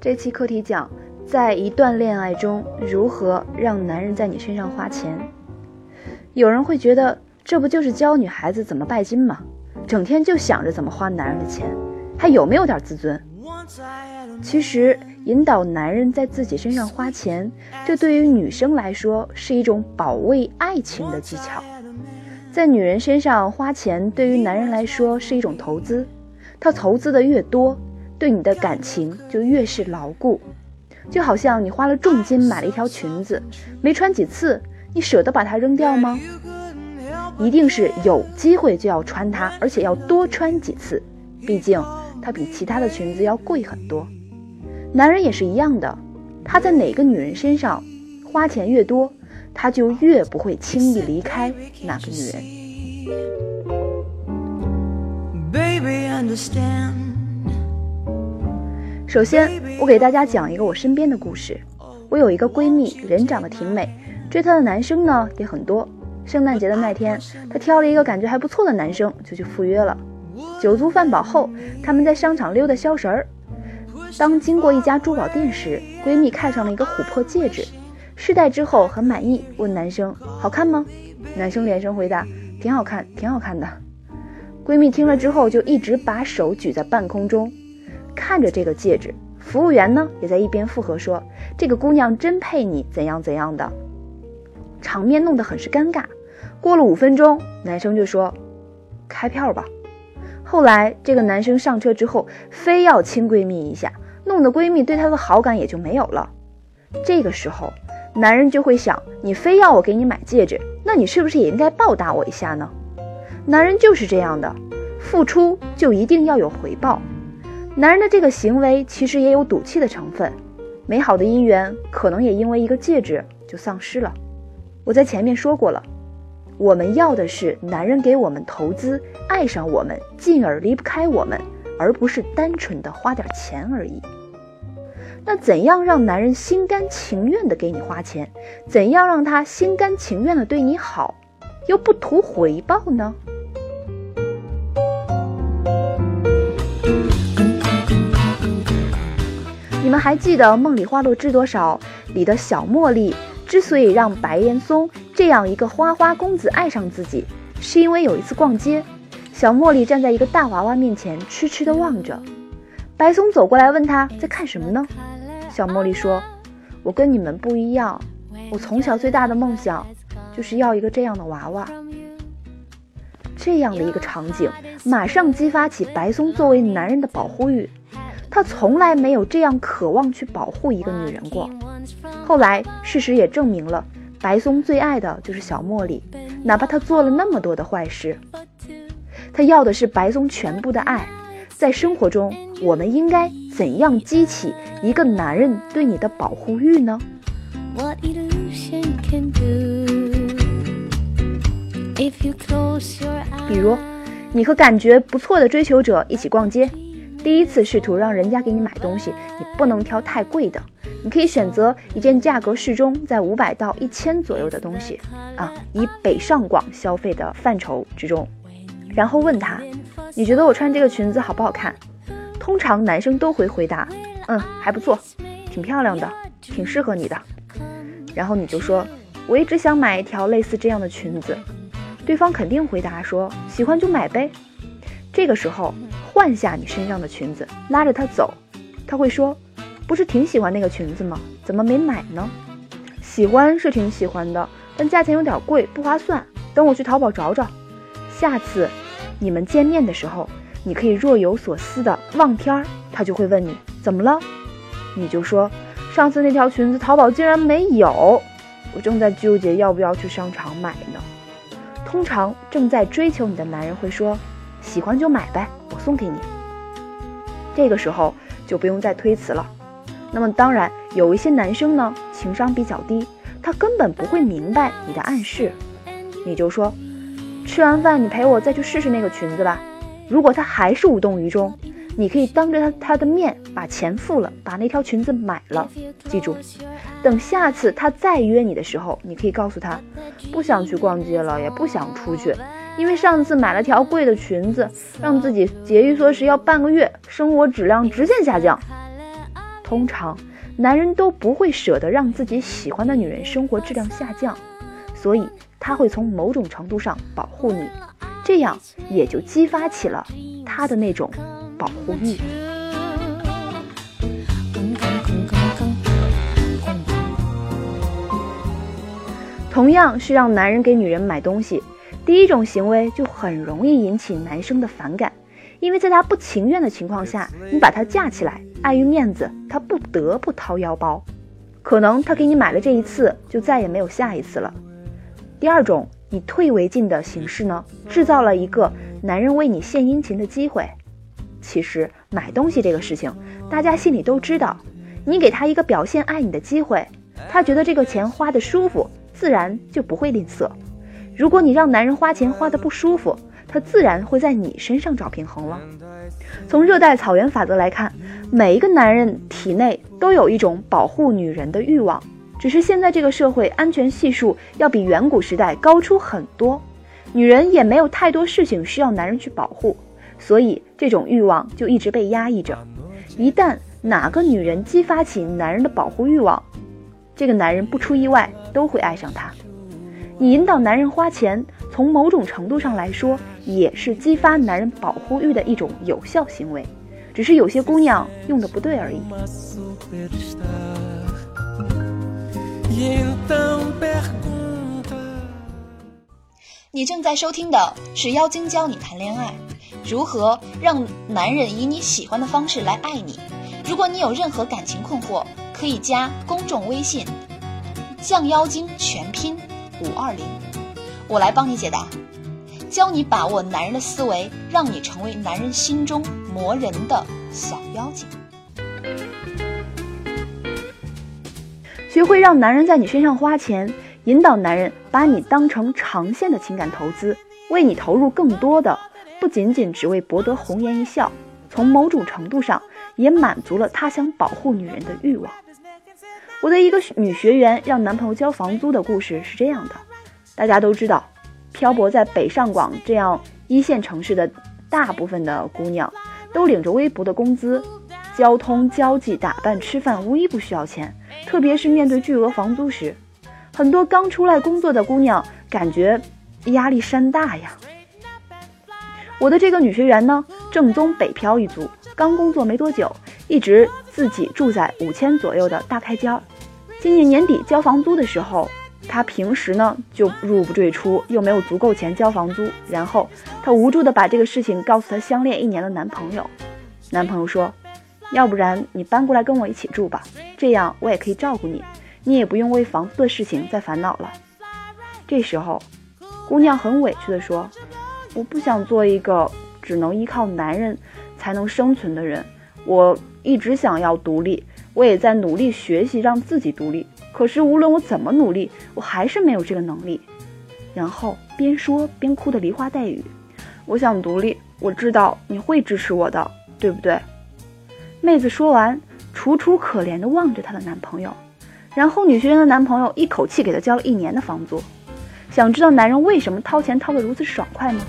这期课题讲，在一段恋爱中如何让男人在你身上花钱。有人会觉得，这不就是教女孩子怎么拜金吗？整天就想着怎么花男人的钱，还有没有点自尊？其实，引导男人在自己身上花钱，这对于女生来说是一种保卫爱情的技巧。在女人身上花钱，对于男人来说是一种投资，他投资的越多，对你的感情就越是牢固。就好像你花了重金买了一条裙子，没穿几次，你舍得把它扔掉吗？一定是有机会就要穿它，而且要多穿几次，毕竟它比其他的裙子要贵很多。男人也是一样的，他在哪个女人身上花钱越多，他就越不会轻易离开那个女人。Baby, understand. 首先，我给大家讲一个我身边的故事。我有一个闺蜜，人长得挺美，追她的男生呢也很多。圣诞节的那天，她挑了一个感觉还不错的男生，就去赴约了。酒足饭饱后，他们在商场溜达消食儿。当经过一家珠宝店时，闺蜜看上了一个琥珀戒指，试戴之后很满意，问男生好看吗？男生连声回答挺好看，挺好看的。闺蜜听了之后，就一直把手举在半空中，看着这个戒指。服务员呢，也在一边附和说：“这个姑娘真配你，怎样怎样的。”场面弄得很是尴尬。过了五分钟，男生就说：“开票吧。”后来这个男生上车之后，非要亲闺蜜一下，弄得闺蜜对他的好感也就没有了。这个时候，男人就会想：你非要我给你买戒指，那你是不是也应该报答我一下呢？男人就是这样的，付出就一定要有回报。男人的这个行为其实也有赌气的成分，美好的姻缘可能也因为一个戒指就丧失了。我在前面说过了，我们要的是男人给我们投资，爱上我们，进而离不开我们，而不是单纯的花点钱而已。那怎样让男人心甘情愿的给你花钱？怎样让他心甘情愿的对你好，又不图回报呢？你们还记得《梦里花落知多少》里的小茉莉之所以让白岩松这样一个花花公子爱上自己，是因为有一次逛街，小茉莉站在一个大娃娃面前，痴痴地望着。白松走过来问她在看什么呢？小茉莉说：“我跟你们不一样，我从小最大的梦想就是要一个这样的娃娃。”这样的一个场景，马上激发起白松作为男人的保护欲。他从来没有这样渴望去保护一个女人过。后来，事实也证明了，白松最爱的就是小茉莉，哪怕他做了那么多的坏事，他要的是白松全部的爱。在生活中，我们应该怎样激起一个男人对你的保护欲呢？What illusion can do if you close your 比如，你和感觉不错的追求者一起逛街，第一次试图让人家给你买东西，你不能挑太贵的，你可以选择一件价格适中，在五百到一千左右的东西啊，以北上广消费的范畴之中，然后问他，你觉得我穿这个裙子好不好看？通常男生都会回答，嗯，还不错，挺漂亮的，挺适合你的。然后你就说，我一直想买一条类似这样的裙子。对方肯定回答说：“喜欢就买呗。”这个时候换下你身上的裙子，拉着他走，他会说：“不是挺喜欢那个裙子吗？怎么没买呢？”喜欢是挺喜欢的，但价钱有点贵，不划算。等我去淘宝找找。下次你们见面的时候，你可以若有所思的望天儿，他就会问你怎么了，你就说上次那条裙子淘宝竟然没有，我正在纠结要不要去商场买呢。通常正在追求你的男人会说：“喜欢就买呗，送给你。这个时候就不用再推辞了。那么当然，有一些男生呢，情商比较低，他根本不会明白你的暗示，你就说，吃完饭你陪我再去试试那个裙子吧。如果他还是无动于衷，你可以当着他他的面把钱付了，把那条裙子买了。记住，等下次他再约你的时候，你可以告诉他，不想去逛街了，也不想出去，因为上次买了条贵的裙子，让自己节衣缩食要半个月，生活质量直线下降。通常，男人都不会舍得让自己喜欢的女人生活质量下降，所以他会从某种程度上保护你，这样也就激发起了他的那种保护欲。同样是让男人给女人买东西，第一种行为就很容易引起男生的反感，因为在他不情愿的情况下，你把他架起来，碍于面子，他不得不掏腰包。可能他给你买了这一次，就再也没有下一次了。第二种以退为进的形式呢，制造了一个男人为你献殷勤的机会。其实买东西这个事情，大家心里都知道，你给他一个表现爱你的机会，他觉得这个钱花的舒服。自然就不会吝啬。如果你让男人花钱花的不舒服，他自然会在你身上找平衡了。从热带草原法则来看，每一个男人体内都有一种保护女人的欲望，只是现在这个社会安全系数要比远古时代高出很多，女人也没有太多事情需要男人去保护，所以这种欲望就一直被压抑着。一旦哪个女人激发起男人的保护欲望，这个男人不出意外都会爱上她。你引导男人花钱，从某种程度上来说，也是激发男人保护欲的一种有效行为，只是有些姑娘用的不对而已。你正在收听的是妖精教你谈恋爱，如何让男人以你喜欢的方式来爱你。如果你有任何感情困惑，可以加公众微信“降妖精”全拼五二零，我来帮你解答，教你把握男人的思维，让你成为男人心中磨人的小妖精。学会让男人在你身上花钱，引导男人把你当成长线的情感投资，为你投入更多的，不仅仅只为博得红颜一笑，从某种程度上也满足了他想保护女人的欲望。我的一个女学员让男朋友交房租的故事是这样的：大家都知道，漂泊在北上广这样一线城市的大部分的姑娘，都领着微薄的工资，交通、交际、打扮、吃饭无一不需要钱。特别是面对巨额房租时，很多刚出来工作的姑娘感觉压力山大呀。我的这个女学员呢，正宗北漂一族，刚工作没多久，一直自己住在五千左右的大开间儿。今年年底交房租的时候，她平时呢就入不赘出，又没有足够钱交房租，然后她无助的把这个事情告诉她相恋一年的男朋友。男朋友说。要不然你搬过来跟我一起住吧，这样我也可以照顾你，你也不用为房子的事情再烦恼了。这时候，姑娘很委屈地说：“我不想做一个只能依靠男人才能生存的人，我一直想要独立，我也在努力学习让自己独立。可是无论我怎么努力，我还是没有这个能力。”然后边说边哭得梨花带雨。我想独立，我知道你会支持我的，对不对？妹子说完，楚楚可怜地望着她的男朋友，然后女学员的男朋友一口气给她交了一年的房租。想知道男人为什么掏钱掏得如此爽快吗？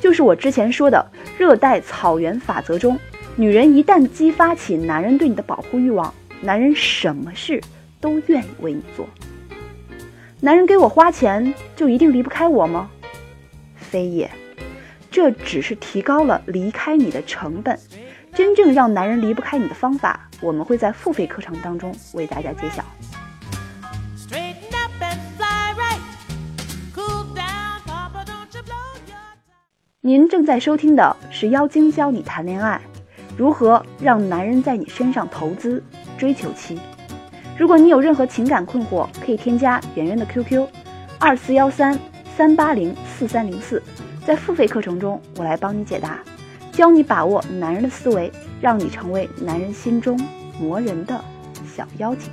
就是我之前说的热带草原法则中，女人一旦激发起男人对你的保护欲望，男人什么事都愿意为你做。男人给我花钱，就一定离不开我吗？非也。这只是提高了离开你的成本，真正让男人离不开你的方法，我们会在付费课程当中为大家揭晓。您正在收听的是妖精教你谈恋爱，如何让男人在你身上投资追求期。如果你有任何情感困惑，可以添加圆圆的 QQ，二四幺三三八零四三零四，在付费课程中，我来帮你解答，教你把握男人的思维，让你成为男人心中磨人的小妖精。